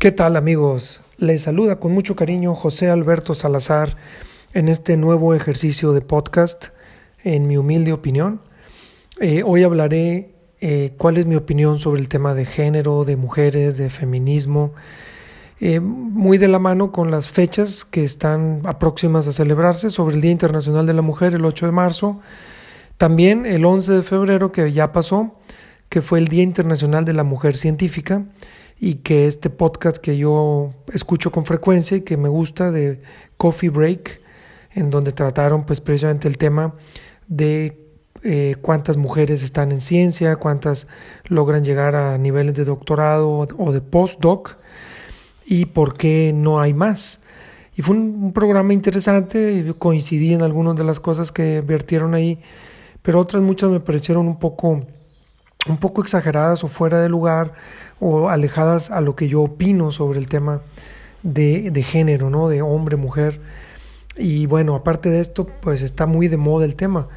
¿Qué tal amigos? Les saluda con mucho cariño José Alberto Salazar en este nuevo ejercicio de podcast, en mi humilde opinión. Eh, hoy hablaré eh, cuál es mi opinión sobre el tema de género, de mujeres, de feminismo, eh, muy de la mano con las fechas que están próximas a celebrarse sobre el Día Internacional de la Mujer, el 8 de marzo, también el 11 de febrero que ya pasó, que fue el Día Internacional de la Mujer Científica, y que este podcast que yo escucho con frecuencia y que me gusta de Coffee Break, en donde trataron pues precisamente el tema de eh, cuántas mujeres están en ciencia, cuántas logran llegar a niveles de doctorado o de postdoc y por qué no hay más. Y fue un, programa interesante, coincidí en algunas de las cosas que vertieron ahí, pero otras muchas me parecieron un poco, un poco exageradas o fuera de lugar o alejadas a lo que yo opino sobre el tema de, de género, ¿no? de hombre, mujer. Y bueno, aparte de esto, pues está muy de moda el tema,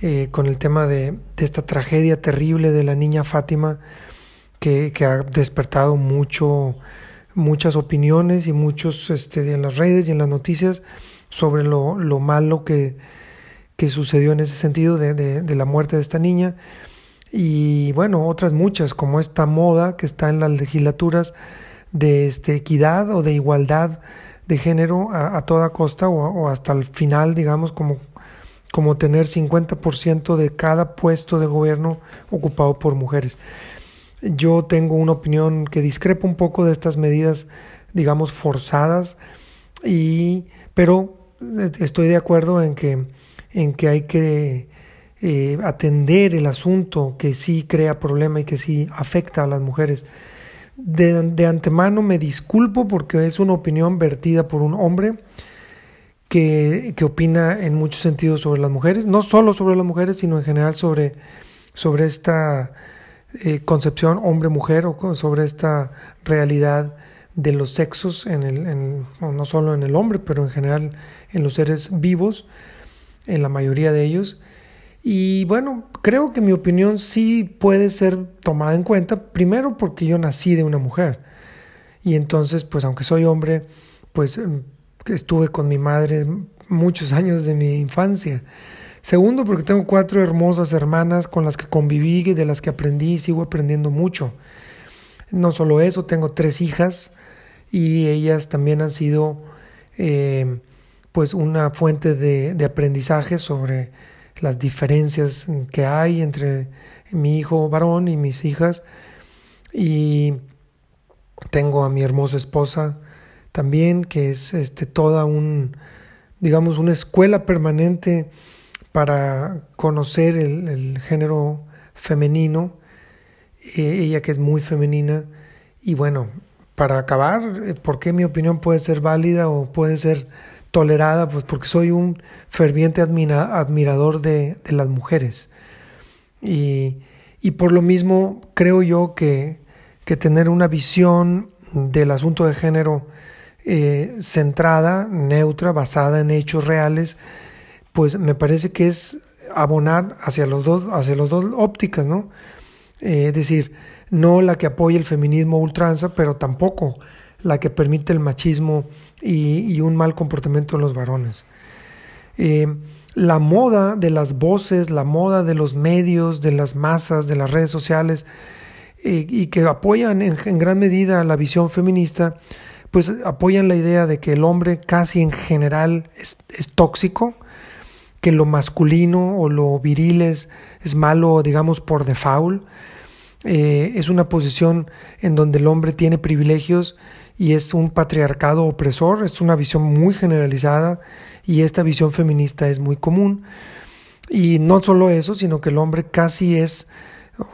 eh, con el tema de, de, esta tragedia terrible de la niña Fátima, que, que ha despertado mucho, muchas opiniones y muchos este, en las redes y en las noticias sobre lo, lo malo que, que, sucedió en ese sentido de, de, de la muerte de esta niña y bueno, otras muchas, como esta moda que está en las legislaturas de este, equidad o de igualdad de género a, toda costa o, hasta el final, digamos, como, como tener 50% de cada puesto de gobierno ocupado por mujeres. Yo tengo una opinión que discrepa un poco de estas medidas, digamos, forzadas, y, pero eh, estoy de acuerdo en que, en que hay que eh, atender el asunto que sí crea problema y que sí afecta a las mujeres. De, de, antemano me disculpo porque es una opinión vertida por un hombre que, que, opina en muchos sentidos sobre las mujeres, no solo sobre las mujeres, sino en general sobre, sobre esta eh, concepción hombre-mujer o sobre esta realidad de los sexos, en el, en, no solo en el hombre, pero en general en los seres vivos, en la mayoría de ellos. Y bueno, creo que mi opinión sí puede ser tomada en cuenta, primero porque yo nací de una mujer. Y entonces, pues aunque soy hombre, pues em, estuve con mi madre muchos años de mi infancia. Segundo, porque tengo cuatro hermosas hermanas con las que conviví y de las que aprendí y sigo aprendiendo mucho. No solo eso, tengo tres hijas y ellas también han sido eh, pues una fuente de, de aprendizaje sobre las diferencias que hay entre mi hijo varón y mis hijas. Y tengo a mi hermosa esposa también, que es este, toda un, digamos, una escuela permanente para conocer el, género femenino, eh, ella que es muy femenina. Y bueno, para acabar, eh, ¿por qué mi opinión puede ser válida o puede ser tolerada, pues porque soy un ferviente admirador de, las mujeres. Y, por lo mismo creo yo que, que, tener una visión del asunto de género eh, centrada, neutra, basada en hechos reales, pues me parece que es abonar hacia los dos, hacia los dos ópticas, ¿no? Eh, es decir, no la que apoya el feminismo ultranza, pero tampoco la que permite el machismo y, un mal comportamiento de los varones. Eh, la moda de las voces, la moda de los medios, de las masas, de las redes sociales, eh, y que apoyan en, gran medida la visión feminista, pues apoyan la idea de que el hombre casi en general es, tóxico, que lo masculino o lo viril es, es malo, digamos, por default. Eh, es una posición en donde el hombre tiene privilegios y es un patriarcado opresor, es una visión muy generalizada y esta visión feminista es muy común. Y no solo eso, sino que el hombre casi es,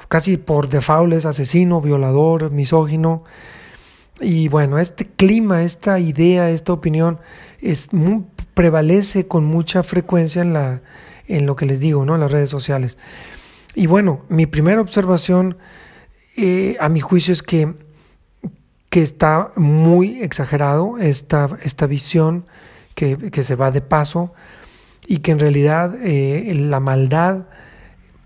casi por default es asesino, violador, misógino. Y bueno, este clima, esta idea, esta opinión es prevalece con mucha frecuencia en, la, en lo que les digo, ¿no? en las redes sociales. Y bueno, mi primera observación, eh, a mi juicio, es que que está muy exagerado esta, esta visión que, se va de paso y que en realidad eh, la maldad,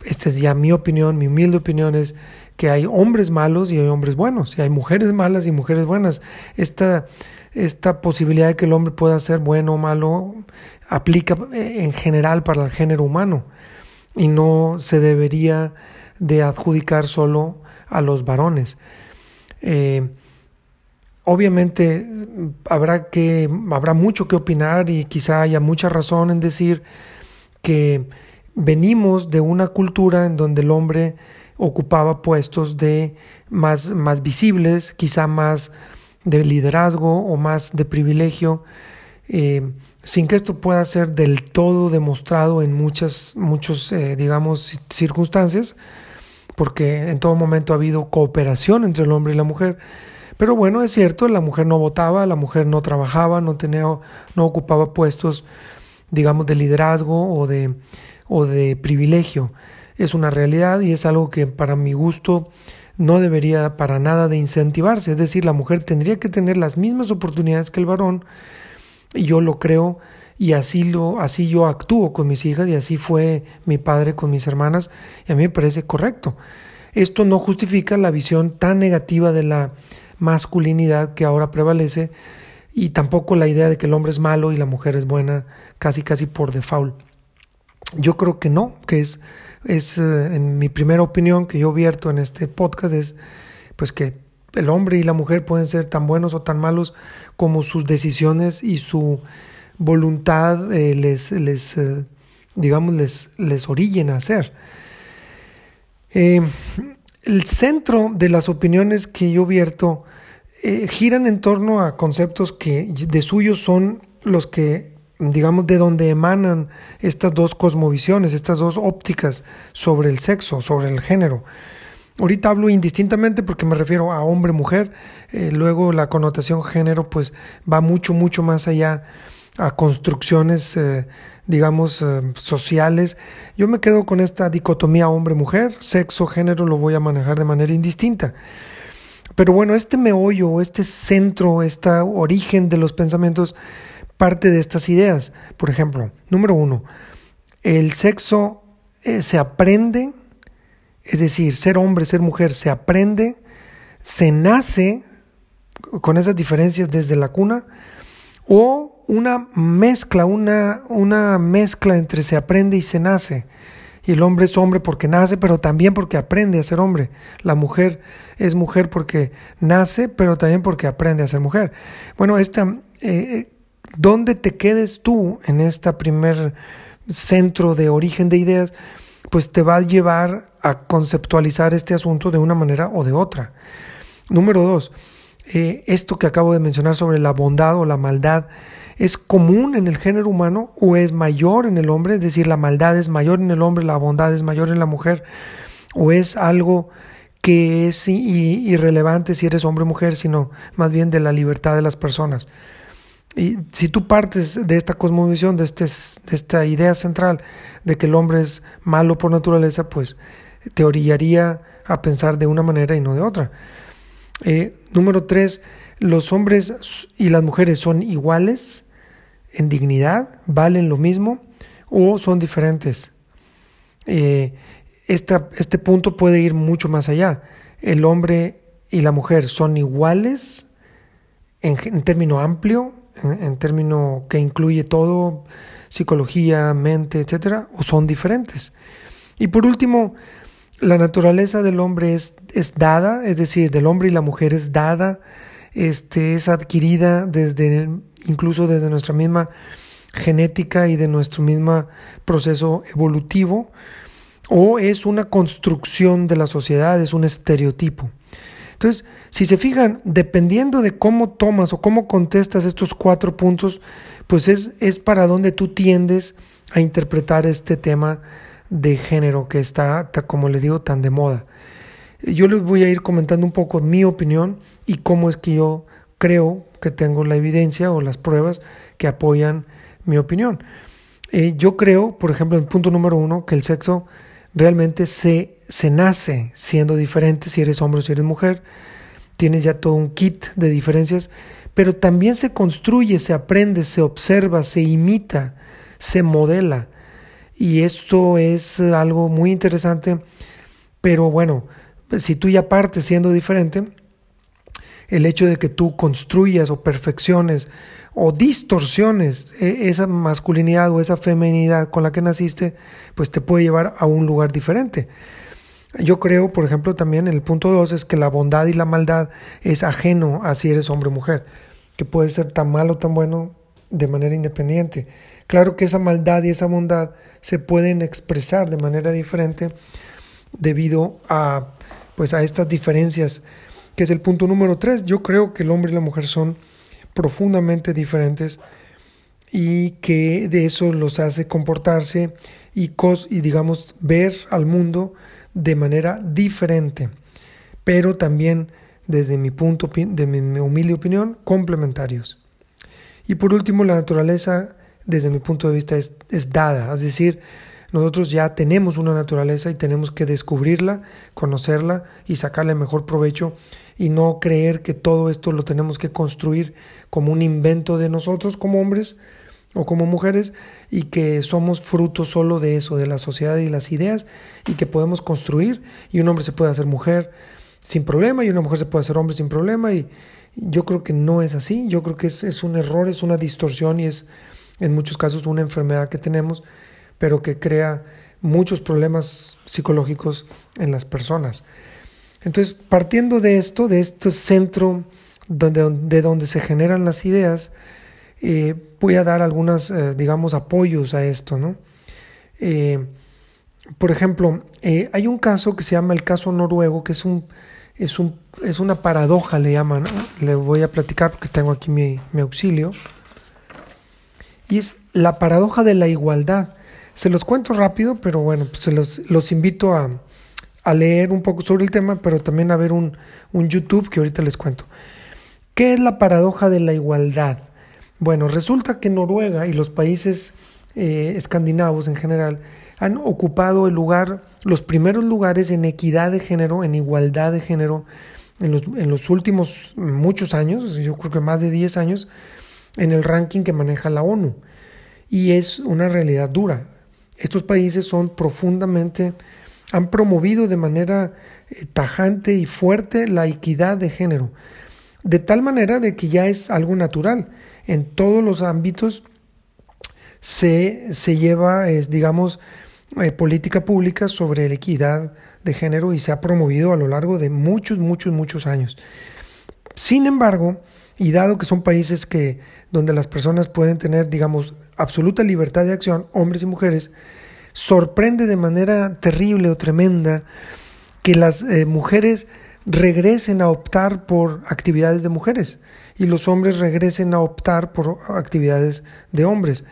esta es ya mi opinión, mi humilde opinión es que hay hombres malos y hay hombres buenos, y hay mujeres malas y mujeres buenas. Esta, esta posibilidad de que el hombre pueda ser bueno o malo aplica eh, en general para el género humano y no se debería de adjudicar solo a los varones. Eh, obviamente habrá, que, habrá mucho que opinar y quizá haya mucha razón en decir que venimos de una cultura en donde el hombre ocupaba puestos de más, más visibles, quizá más de liderazgo o más de privilegio, eh, sin que esto pueda ser del todo demostrado en muchas, muchos, eh, digamos, circunstancias, porque en todo momento ha habido cooperación entre el hombre y la mujer. Pero bueno, es cierto, la mujer no votaba, la mujer no trabajaba, no tenía, no ocupaba puestos, digamos, de liderazgo o de, o de privilegio. Es una realidad y es algo que para mi gusto no debería para nada de incentivarse. Es decir, la mujer tendría que tener las mismas oportunidades que el varón. Y yo lo creo y así lo así yo actúo con mis hijas y así fue mi padre con mis hermanas y a mí me parece correcto. Esto no justifica la visión tan negativa de la masculinidad que ahora prevalece y tampoco la idea de que el hombre es malo y la mujer es buena casi casi por default. Yo creo que no, que es, es eh, en mi primera opinión que yo vierto en este podcast es pues que el hombre y la mujer pueden ser tan buenos o tan malos como sus decisiones y su voluntad eh, les, les eh, digamos, les, les orillen a hacer. El centro de las opiniones que yo vierto giran en torno a conceptos que de suyo son los que digamos, de donde emanan estas dos cosmovisiones, estas dos ópticas sobre el sexo, sobre el género. Ahorita hablo indistintamente porque me refiero a hombre-mujer, eh, luego la connotación género pues va mucho, mucho más allá a construcciones, eh, digamos, eh, sociales. Yo me quedo con esta dicotomía hombre-mujer, sexo-género lo voy a manejar de manera indistinta. Pero bueno, este meollo, este centro, este origen de los pensamientos, parte de estas ideas. Por ejemplo, número uno, el sexo eh, se aprende, es decir, ser hombre, ser mujer, se aprende, se nace con esas diferencias desde la cuna, o una mezcla, una, una mezcla entre se aprende y se nace. Y el hombre es hombre porque nace, pero también porque aprende a ser hombre. La mujer es mujer porque nace, pero también porque aprende a ser mujer. Bueno, esta, eh, eh, dónde te quedes tú en este primer centro de origen de ideas, pues te va a llevar a conceptualizar este asunto de una manera o de otra. Número dos, eh, esto que acabo de mencionar sobre la bondad o la maldad, ¿es común en el género humano o es mayor en el hombre? Es decir, la maldad es mayor en el hombre, la bondad es mayor en la mujer, o es algo que es irrelevante si eres hombre o mujer, sino más bien de la libertad de las personas. Y si tú partes de esta cosmovisión, de, este, de esta idea central de que el hombre es malo por naturaleza, pues te orillaría a pensar de una manera y no de otra. Eh, número tres, los hombres y las mujeres son iguales en dignidad, valen lo mismo o son diferentes. Eh, este punto puede ir mucho más allá. El hombre y la mujer son iguales en, en término amplio en, término que incluye todo, psicología, mente, etcétera, o son diferentes. Y por último, la naturaleza del hombre es, es dada, es decir, del hombre y la mujer es dada, este, es adquirida desde, incluso desde nuestra misma genética y de nuestro mismo proceso evolutivo, o es una construcción de la sociedad, es un estereotipo. Entonces, si se fijan, dependiendo de cómo tomas o cómo contestas estos cuatro puntos, pues es, es para donde tú tiendes a interpretar este tema de género que está, como le digo, tan de moda. Yo les voy a ir comentando un poco mi opinión y cómo es que yo creo que tengo la evidencia o las pruebas que apoyan mi opinión. Eh, yo creo, por ejemplo, en punto número uno, que el sexo realmente se, se nace siendo diferente si eres hombre o si eres mujer. Tienes ya todo un kit de diferencias, pero también se construye, se aprende, se observa, se imita, se modela. Y esto es algo muy interesante, pero bueno, si tú ya partes siendo diferente, el hecho de que tú construyas o perfecciones o distorsiones e, esa masculinidad o esa feminidad con la que naciste, pues te puede llevar a un lugar diferente. Yo creo, por ejemplo, también en el punto 2 es que la bondad y la maldad es ajeno a si eres hombre o mujer, que puede ser tan malo o tan bueno de manera independiente. Claro que esa maldad y esa bondad se pueden expresar de manera diferente debido a pues a estas diferencias, que es el punto número 3. Yo creo que el hombre y la mujer son profundamente diferentes y que de eso los hace comportarse y, cos, y digamos ver al mundo de manera diferente, pero también desde mi punto de mi humilde opinión complementarios. Y por último, la naturaleza desde mi punto de vista es, es dada, es decir, nosotros ya tenemos una naturaleza y tenemos que descubrirla, conocerla y sacarle mejor provecho y no creer que todo esto lo tenemos que construir como un invento de nosotros como hombres o como mujeres y que somos fruto solo de eso, de la sociedad y las ideas y que podemos construir y un hombre se puede hacer mujer sin problema y una mujer se puede hacer hombre sin problema y yo creo que no es así, yo creo que es, es un error, es una distorsión y es en muchos casos una enfermedad que tenemos pero que crea muchos problemas psicológicos en las personas. Entonces, partiendo de esto, de este centro donde, de donde se generan las ideas, eh, voy a dar algunos, eh, digamos, apoyos a esto, ¿no? Eh, por ejemplo, hay un caso que se llama el caso noruego, que es un, es un, es una paradoja, le llaman, le voy a platicar porque tengo aquí mi, mi auxilio, y es la paradoja de la igualdad. Se los cuento rápido, pero bueno, pues se los, los invito a, a, leer un poco sobre el tema, pero también a ver un, un YouTube que ahorita les cuento. ¿Qué es la paradoja de la igualdad? Bueno, resulta que Noruega y los países eh, escandinavos en general han ocupado el lugar, los primeros lugares en equidad de género, en igualdad de género, en los, en los últimos muchos años, yo creo que más de 10 años, en el ranking que maneja la ONU. Y es una realidad dura. Estos países son profundamente, han promovido de manera eh, tajante y fuerte la equidad de género, de tal manera de que ya es algo natural. En todos los ámbitos se, se lleva, digamos, eh, política pública sobre la equidad de género y se ha promovido a lo largo de muchos, muchos, muchos años. Sin embargo, y dado que son países que donde las personas pueden tener, digamos, absoluta libertad de acción, hombres y mujeres, sorprende de manera terrible o tremenda que las eh, mujeres regresen a optar por actividades de mujeres y los hombres regresen a optar por actividades de hombres.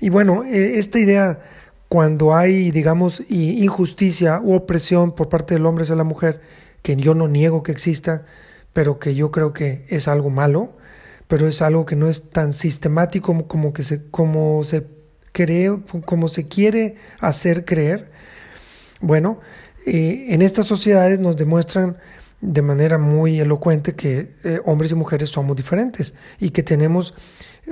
Y bueno, e, esta idea, cuando hay, digamos, injusticia u opresión por parte del hombre hacia la mujer, que yo no niego que exista, pero que yo creo que es algo malo, pero es algo que no es tan sistemático como, que se, como se cree, como se quiere hacer creer. Bueno, eh, en estas sociedades nos demuestran de manera muy elocuente que eh, hombres y mujeres somos diferentes y que tenemos,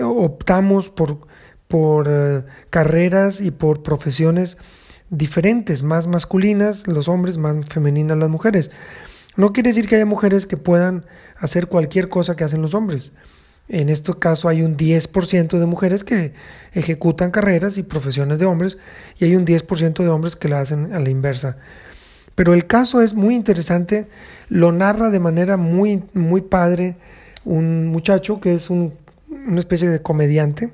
optamos por, por eh, carreras y por profesiones diferentes, más masculinas los hombres, más femeninas las mujeres. No quiere decir que haya mujeres que puedan hacer cualquier cosa que hacen los hombres. En este caso hay un 10% de mujeres que ejecutan carreras y profesiones de hombres y hay un 10% de hombres que la hacen a la inversa. Pero el caso es muy interesante, lo narra de manera muy, muy padre un muchacho que es una especie de comediante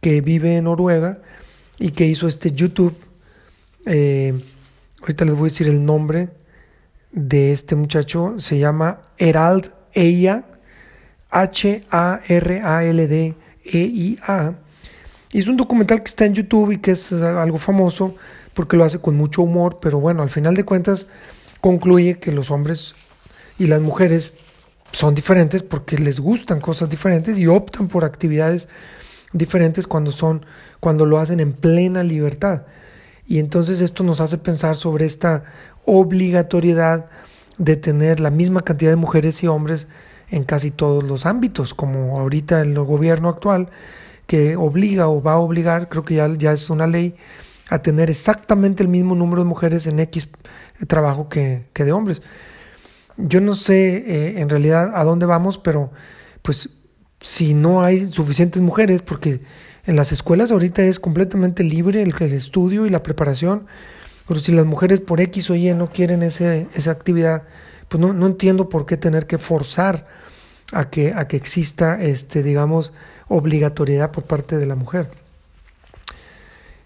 que vive en Noruega y que hizo este YouTube. Eh, ahorita les voy a decir el nombre de este muchacho, se llama Herald Eia H-A-R-A-L-D-E-I-A. Y es un documental que está en YouTube y que es algo famoso porque lo hace con mucho humor, pero bueno, al final de cuentas concluye que los hombres y las mujeres son diferentes porque les gustan cosas diferentes y optan por actividades diferentes cuando son cuando lo hacen en plena libertad. Y entonces esto nos hace pensar sobre esta obligatoriedad de tener la misma cantidad de mujeres y hombres en casi todos los ámbitos, como ahorita el gobierno actual, que obliga o va a obligar, creo que ya, ya es una ley, a tener exactamente el mismo número de mujeres en X trabajo que, que de hombres. Yo no sé eh, en realidad a dónde vamos, pero pues si no hay suficientes mujeres, porque en las escuelas ahorita es completamente libre el, el estudio y la preparación, pero si las mujeres por X o Y no quieren ese, esa actividad, pues no, no entiendo por qué tener que forzar a que, a que exista, este, digamos, obligatoriedad por parte de la mujer.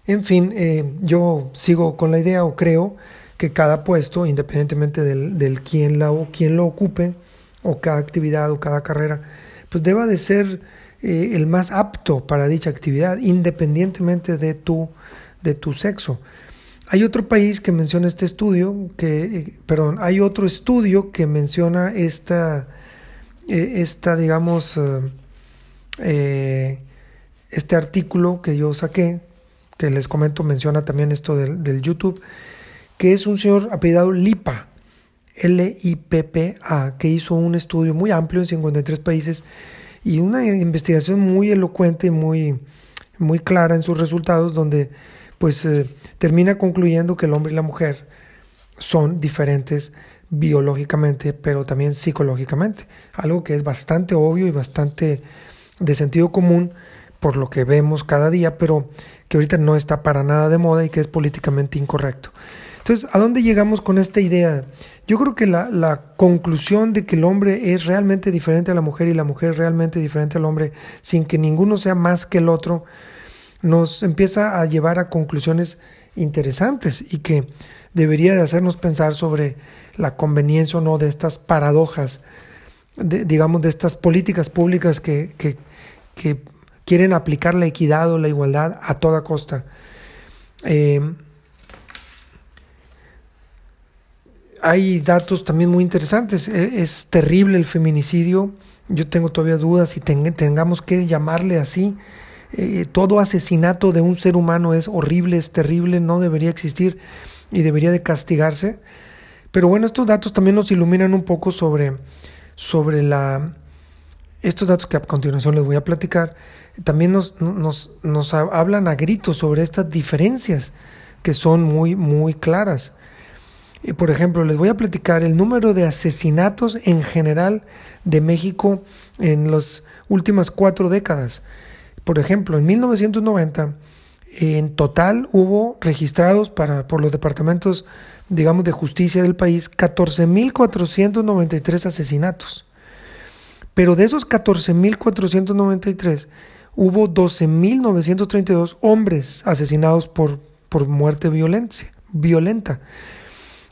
En fin, eh, yo sigo con la idea o creo que cada puesto, independientemente del, del quién, la, o quién lo ocupe, o cada actividad o cada carrera, pues deba de ser eh, el más apto para dicha actividad, independientemente de tu, de tu sexo. Hay otro país que menciona este estudio, que, eh, perdón, hay otro estudio que menciona esta, esta digamos, eh, este artículo que yo saqué, que les comento, menciona también esto del, YouTube, que es un señor apellidado Lipa, L-I-P-P-A, que hizo un estudio muy amplio en 53 países y una investigación muy elocuente y muy, muy clara en sus resultados, donde pues eh, termina concluyendo que el hombre y la mujer son diferentes biológicamente, pero también psicológicamente, algo que es bastante obvio y bastante de sentido común por lo que vemos cada día, pero que ahorita no está para nada de moda y que es políticamente incorrecto. Entonces, ¿a dónde llegamos con esta idea? Yo creo que la, la, conclusión de que el hombre es realmente diferente a la mujer y la mujer realmente diferente al hombre, sin que ninguno sea más que el otro, nos empieza a llevar a conclusiones interesantes y que debería de hacernos pensar sobre la conveniencia o no de estas paradojas, digamos, de estas políticas públicas que quieren aplicar la equidad o la igualdad a toda costa. Eh, hay datos también muy interesantes. E, es, terrible el feminicidio. Yo tengo todavía dudas si tengamos que llamarle así. Eh, todo asesinato de un ser humano es horrible, es terrible, no debería existir y debería de castigarse. Pero bueno, estos datos también nos iluminan un poco sobre, sobre la, estos datos que a continuación les voy a platicar también nos, nos, nos hablan a gritos sobre estas diferencias que son muy, muy claras. Y por ejemplo, les voy a platicar el número de asesinatos en general de México en las últimas cuatro décadas. Por ejemplo, en 1990, en total hubo registrados para, por los departamentos, digamos, de justicia del país 14.493 asesinatos. Pero de esos 14.493, hubo 12.932 hombres asesinados por, por muerte violenta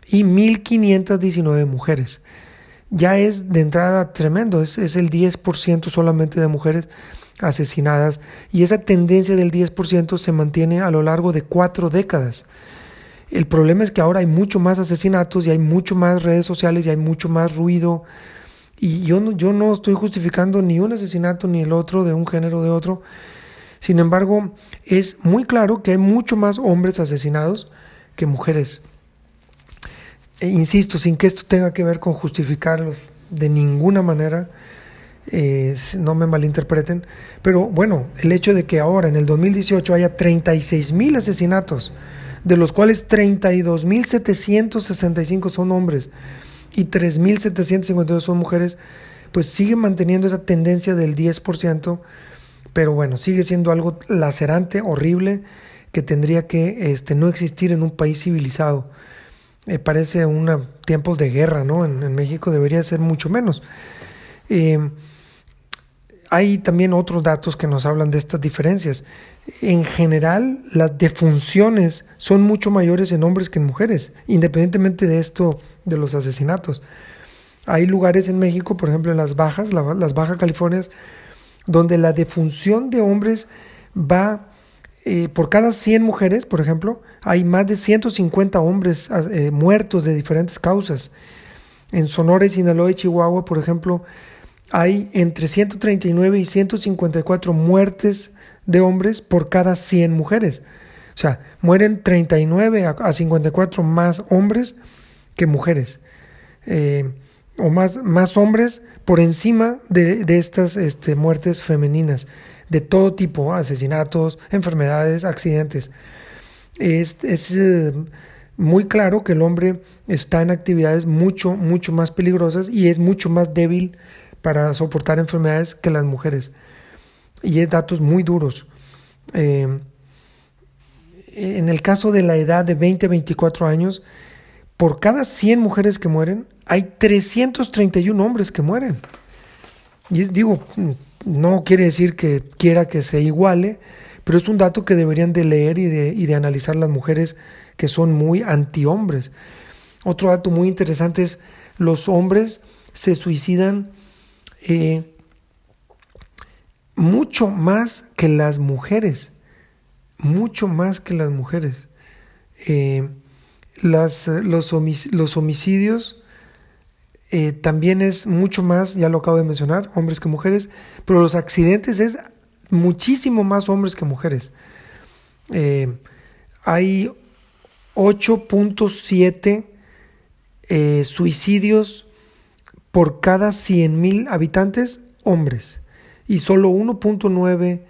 y 1.519 mujeres. Ya es de entrada tremendo, es, es el 10% solamente de mujeres asesinadas y esa tendencia del 10% se mantiene a lo largo de cuatro décadas. El problema es que ahora hay mucho más asesinatos y hay mucho más redes sociales y hay mucho más ruido y yo no, yo no estoy justificando ni un asesinato ni el otro de un género de otro. Sin embargo, es muy claro que hay mucho más hombres asesinados que mujeres. E insisto, sin que esto tenga que ver con justificarlos de ninguna manera, eh, no me malinterpreten, pero bueno, el hecho de que ahora en el 2018 haya 36 mil asesinatos, de los cuales 32 mil 765 son hombres, y 3.752 son mujeres, pues sigue manteniendo esa tendencia del 10%, pero bueno, sigue siendo algo lacerante, horrible, que tendría que este, no existir en un país civilizado. Me parece un tiempos de guerra, ¿no? En, México debería ser mucho menos. Eh, hay también otros datos que nos hablan de estas diferencias. En general, las defunciones son mucho mayores en hombres que en mujeres, independientemente de esto de los asesinatos. Hay lugares en México, por ejemplo en las Bajas, las Bajas Californias, donde la defunción de hombres va eh, por cada 100 mujeres, por ejemplo, hay más de 150 hombres eh, muertos de diferentes causas. En Sonora, Sinaloa y Chihuahua, por ejemplo, hay entre 139 y 154 muertes de hombres por cada 100 mujeres. O sea, mueren 39 a 54 más hombres que mujeres. Eh, o más, más hombres por encima de, estas este, muertes femeninas, de todo tipo, asesinatos, enfermedades, accidentes. Es, es, eh, muy claro que el hombre está en actividades mucho, mucho más peligrosas y es mucho más débil para soportar enfermedades que las mujeres. Y es datos muy duros. Eh, en el caso de la edad de 20 a 24 años, por cada 100 mujeres que mueren, hay 331 hombres que mueren. Y digo, no quiere decir que quiera que se iguale, pero es un dato que deberían de leer y de, y de analizar las mujeres que son muy antihombres. Otro dato muy interesante es los hombres se suicidan eh, mucho más que las mujeres, mucho más que las mujeres. Eh, las, los, homicidios eh, también es mucho más, ya lo acabo de mencionar, hombres que mujeres, pero los accidentes es muchísimo más hombres que mujeres. hay 8.7 eh, suicidios por cada 100.000 habitantes hombres y solo 1.9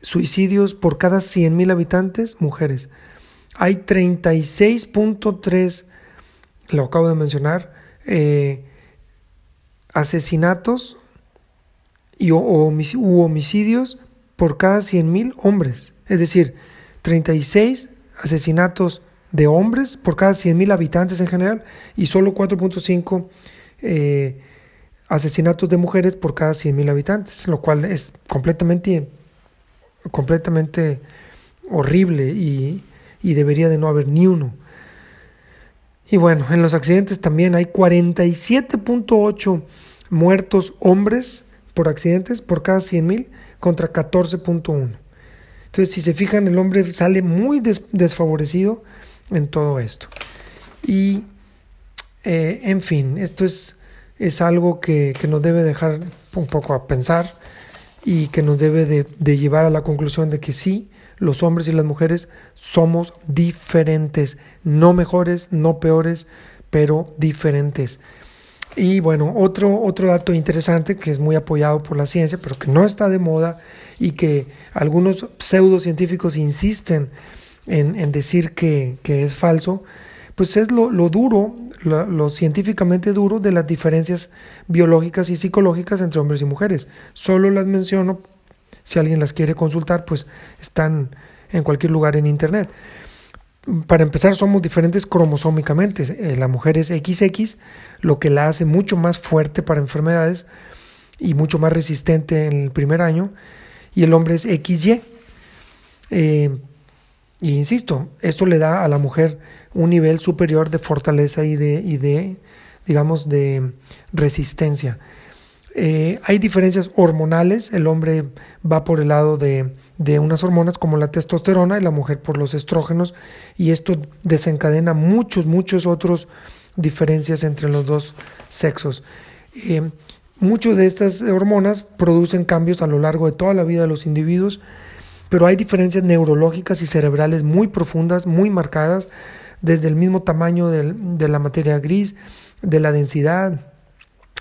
suicidios por cada 100.000 habitantes mujeres. Hay 36.3, lo acabo de mencionar, eh, asesinatos y, o, u homicidios por cada 100.000 hombres. Es decir, 36 asesinatos de hombres por cada 100.000 habitantes en general y solo 4.5 eh, asesinatos de mujeres por cada 100.000 habitantes, lo cual es completamente, completamente horrible y, y debería de no haber ni uno. Y bueno, en los accidentes también hay 47.8 muertos hombres por accidentes por cada 100.000 contra 14.1. Entonces, si se fijan, el hombre sale muy desfavorecido en todo esto. Y, eh, en fin, esto es, es algo que, nos debe dejar un poco a pensar y que nos debe de, llevar a la conclusión de que sí, los hombres y las mujeres somos diferentes, no mejores, no peores, pero diferentes. Y bueno, otro, otro dato interesante que es muy apoyado por la ciencia, pero que no está de moda y que algunos pseudocientíficos insisten en, decir que, es falso, pues es lo, duro, lo, científicamente duro de las diferencias biológicas y psicológicas entre hombres y mujeres. Solo las menciono, si alguien las quiere consultar, pues están en cualquier lugar en Internet. Para empezar, somos diferentes cromosómicamente. Eh, la mujer es XX, lo que la hace mucho más fuerte para enfermedades y mucho más resistente en el primer año, y el hombre es XY. Eh, y insisto, esto le da a la mujer un nivel superior de fortaleza y de, y de digamos, de resistencia. Eh, hay diferencias hormonales, el hombre va por el lado de, de, unas hormonas como la testosterona y la mujer por los estrógenos y esto desencadena muchos, muchos otros diferencias entre los dos sexos. Eh, muchas de estas hormonas producen cambios a lo largo de toda la vida de los individuos pero hay diferencias neurológicas y cerebrales muy profundas, muy marcadas, desde el mismo tamaño de la materia gris, de la densidad,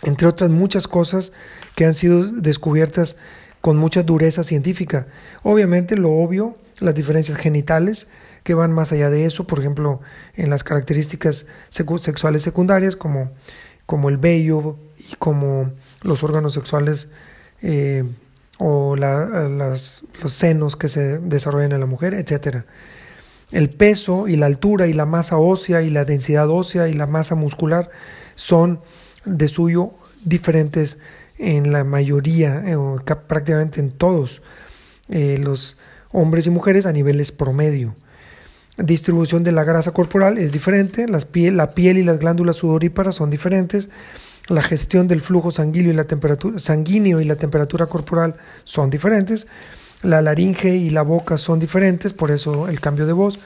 entre otras muchas cosas que han sido descubiertas con mucha dureza científica. Obviamente lo obvio, las diferencias genitales, que van más allá de eso, por ejemplo, en las características sexuales secundarias, como, como el vello y como los órganos sexuales eh, o los senos que se desarrollan en la mujer, etc. El peso y la altura y la masa ósea y la densidad ósea y la masa muscular son de suyo diferentes en la mayoría, eh, prácticamente en todos eh, los hombres y mujeres a niveles promedio. Distribución de la grasa corporal es diferente, la piel y las glándulas sudoríparas son diferentes, la gestión del flujo sanguíneo y la temperatura, sanguíneo y la temperatura corporal son diferentes, la laringe y la boca son diferentes, por eso el cambio de voz,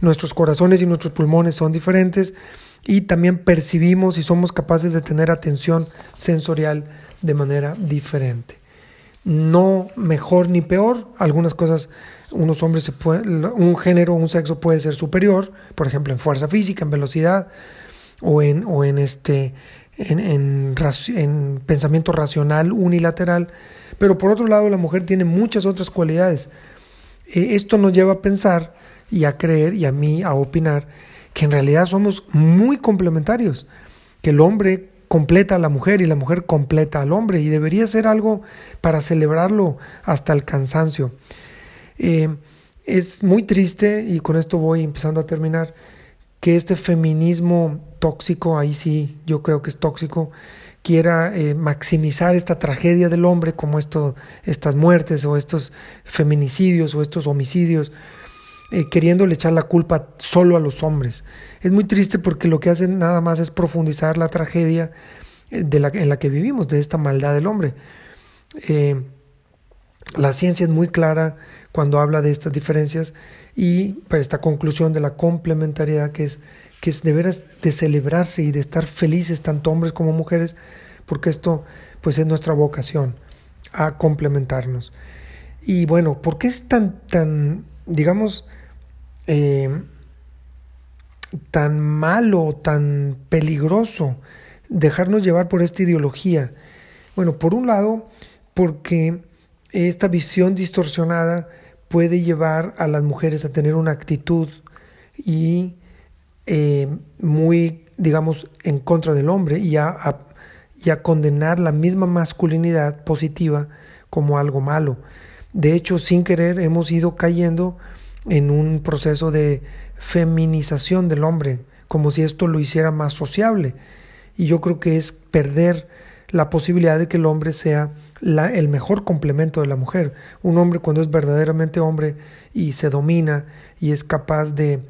nuestros corazones y nuestros pulmones son diferentes y también percibimos y somos capaces de tener atención sensorial de manera diferente. No mejor ni peor, algunas cosas unos hombres se un género, un sexo puede ser superior, por ejemplo en fuerza física, en velocidad o en, o en este en, en, pensamiento racional unilateral, pero por otro lado la mujer tiene muchas otras cualidades. Eh, esto nos lleva a pensar y a creer y a mí a opinar que en realidad somos muy complementarios, que el hombre completa a la mujer y la mujer completa al hombre y debería ser algo para celebrarlo hasta el cansancio. Eh, es muy triste, y con esto voy empezando a terminar, que este feminismo tóxico, ahí sí yo creo que es tóxico, quiera eh, maximizar esta tragedia del hombre como esto, estas muertes o estos feminicidios o estos homicidios, eh, queriéndole echar la culpa solo a los hombres. Es muy triste porque lo que hacen nada más es profundizar la tragedia eh, de la, en la que vivimos, de esta maldad del hombre. la ciencia es muy clara cuando habla de estas diferencias y pues, esta conclusión de la complementariedad que es que es de veras de celebrarse y de estar felices tanto hombres como mujeres, porque esto pues es nuestra vocación a complementarnos. Y bueno, ¿por qué es tan, tan, digamos, eh, tan malo, tan peligroso dejarnos llevar por esta ideología? Bueno, por un lado, porque esta visión distorsionada puede llevar a las mujeres a tener una actitud y eh, muy, digamos, en contra del hombre y a, y a condenar la misma masculinidad positiva como algo malo. De hecho, sin querer hemos ido cayendo en un proceso de feminización del hombre, como si esto lo hiciera más sociable. Y yo creo que es perder la posibilidad de que el hombre sea la, el mejor complemento de la mujer. Un hombre cuando es verdaderamente hombre y se domina y es capaz de,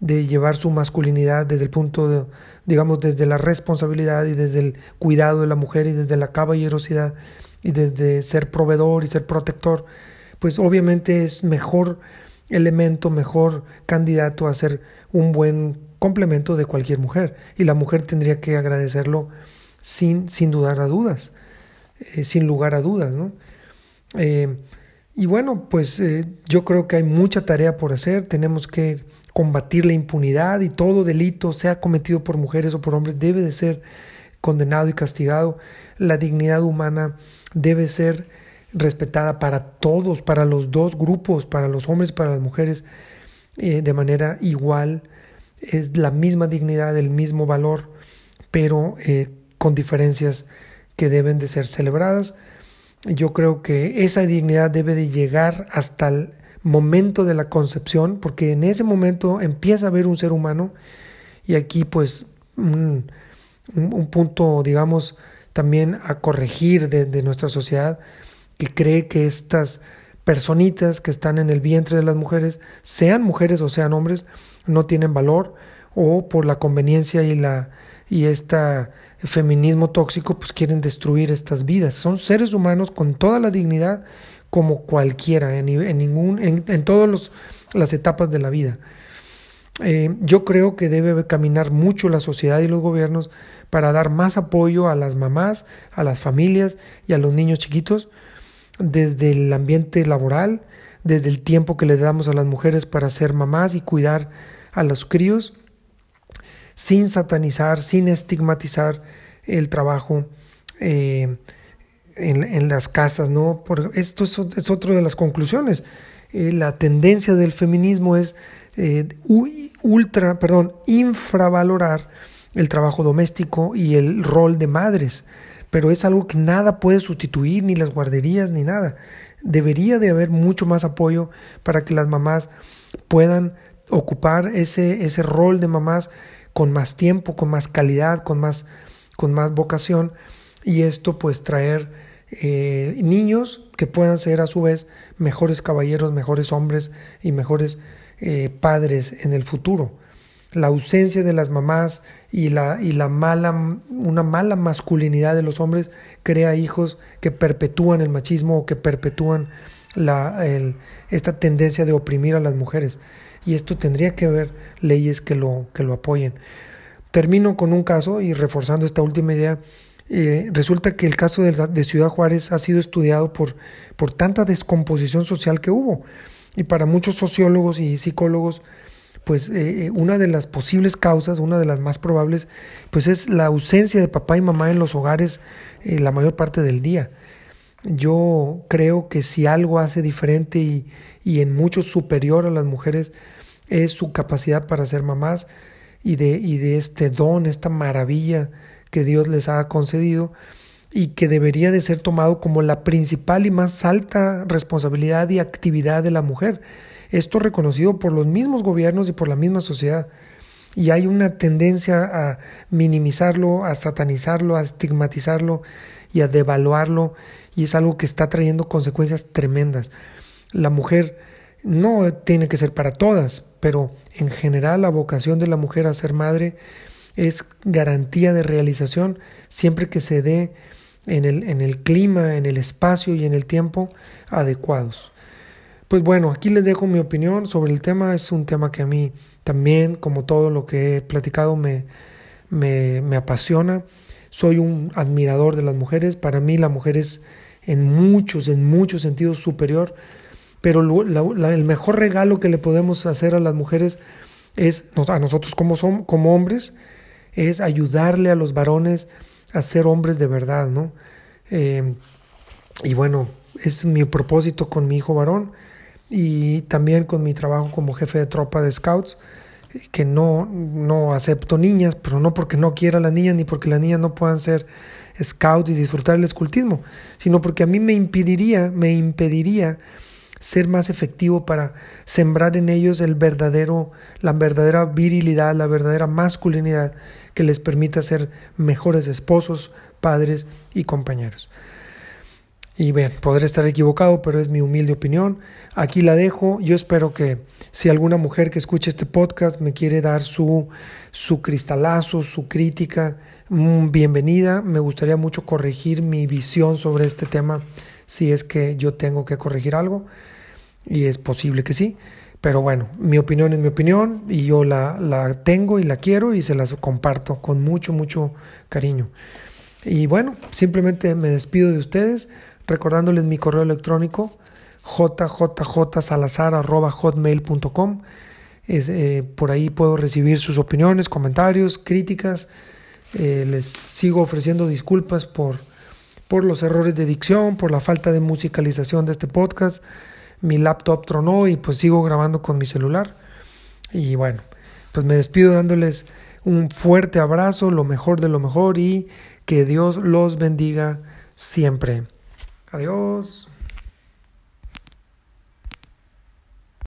de llevar su masculinidad desde el punto de, digamos, desde la responsabilidad y desde el cuidado de la mujer y desde la caballerosidad y desde ser proveedor y ser protector, pues obviamente es mejor elemento, mejor candidato a ser un buen complemento de cualquier mujer. Y la mujer tendría que agradecerlo sin, sin dudar a dudas, eh, sin lugar a dudas, ¿no? Eh, y bueno, pues eh, yo creo que hay mucha tarea por hacer, tenemos que combatir la impunidad y todo delito, sea cometido por mujeres o por hombres, debe de ser condenado y castigado. La dignidad humana debe ser respetada para todos, para los dos grupos, para los hombres y para las mujeres, eh, de manera igual. Es la misma dignidad, el mismo valor, pero eh, con diferencias que deben de ser celebradas. Yo creo que esa dignidad debe de llegar hasta el momento de la concepción, porque en ese momento empieza a haber un ser humano y aquí pues un, punto, digamos, también a corregir de, nuestra sociedad que cree que estas personitas que están en el vientre de las mujeres, sean mujeres o sean hombres, no tienen valor o por la conveniencia y la y este feminismo tóxico pues quieren destruir estas vidas. Son seres humanos con toda la dignidad como cualquiera, en, ningún, en, todas las etapas de la vida. Eh, yo creo que debe caminar mucho la sociedad y los gobiernos para dar más apoyo a las mamás, a las familias y a los niños chiquitos, desde el ambiente laboral, desde el tiempo que le damos a las mujeres para ser mamás y cuidar a los críos, sin satanizar, sin estigmatizar el trabajo. Eh, en, las casas, ¿no? Por, esto es, es otra de las conclusiones. Eh, la tendencia del feminismo es eh, ultra, perdón, infravalorar el trabajo doméstico y el rol de madres, pero es algo que nada puede sustituir, ni las guarderías, ni nada. Debería de haber mucho más apoyo para que las mamás puedan ocupar ese, ese rol de mamás con más tiempo, con más calidad, con más, con más vocación y esto pues traer eh, niños que puedan ser a su vez mejores caballeros, mejores hombres y mejores eh, padres en el futuro. La ausencia de las mamás y la, y la mala, una mala masculinidad de los hombres crea hijos que perpetúan el machismo o que perpetúan la, esta tendencia de oprimir a las mujeres. Y esto tendría que haber leyes que lo, que lo apoyen. Termino con un caso y reforzando esta última idea eh, resulta que el caso de, Ciudad Juárez ha sido estudiado por, por tanta descomposición social que hubo. Y para muchos sociólogos y psicólogos, pues eh, eh, una de las posibles causas, una de las más probables, pues es la ausencia de papá y mamá en los hogares la mayor parte del día. Yo creo que si algo hace diferente y, y en mucho superior a las mujeres es su capacidad para ser mamás, y de, y de este don, esta maravilla que Dios les ha concedido y que debería de ser tomado como la principal y más alta responsabilidad y actividad de la mujer. Esto reconocido por los mismos gobiernos y por la misma sociedad. Y hay una tendencia a minimizarlo, a satanizarlo, a estigmatizarlo y a devaluarlo. Y es algo que está trayendo consecuencias tremendas. La mujer no tiene que ser para todas, pero en general la vocación de la mujer a ser madre es garantía de realización siempre que se dé en el, en el clima, en el espacio y en el tiempo adecuados. Pues bueno, aquí les dejo mi opinión sobre el tema. Es un tema que a mí también, como todo lo que he platicado, me, me, me apasiona. Soy un admirador de las mujeres. Para mí la mujer es en muchos, en muchos sentidos superior pero el mejor regalo que le podemos hacer a las mujeres es, a nosotros como, son, como hombres, es ayudarle a los varones a ser hombres de verdad, ¿no? Eh, y bueno, es mi propósito con mi hijo varón y también con mi trabajo como jefe de tropa de scouts, que no, no acepto niñas, pero no porque no quiera las niñas ni porque las niñas no puedan ser scouts y disfrutar el escultismo, sino porque a mí me impediría, me impediría ser más efectivo para sembrar en ellos el verdadero, la verdadera virilidad, la verdadera masculinidad que les permita ser mejores esposos, padres y compañeros. Y bien, podré estar equivocado, pero es mi humilde opinión. Aquí la dejo. Yo espero que si alguna mujer que escuche este podcast me quiere dar su, su cristalazo, su crítica, mm, bienvenida. Me gustaría mucho corregir mi visión sobre este tema si es que yo tengo que corregir algo y es posible que sí. Pero bueno, mi opinión es mi opinión y yo la, la tengo y la quiero y se las comparto con mucho, mucho cariño. Y bueno, simplemente me despido de ustedes recordándoles mi correo electrónico jjjsalazar.hotmail.com. Eh, por ahí puedo recibir sus opiniones, comentarios, críticas. Eh, les sigo ofreciendo disculpas por, por los errores de dicción, por la falta de musicalización de este podcast mi laptop tronó y pues sigo grabando con mi celular. Y bueno, pues me despido dándoles un fuerte abrazo, lo mejor de lo mejor y que Dios los bendiga siempre. Adiós.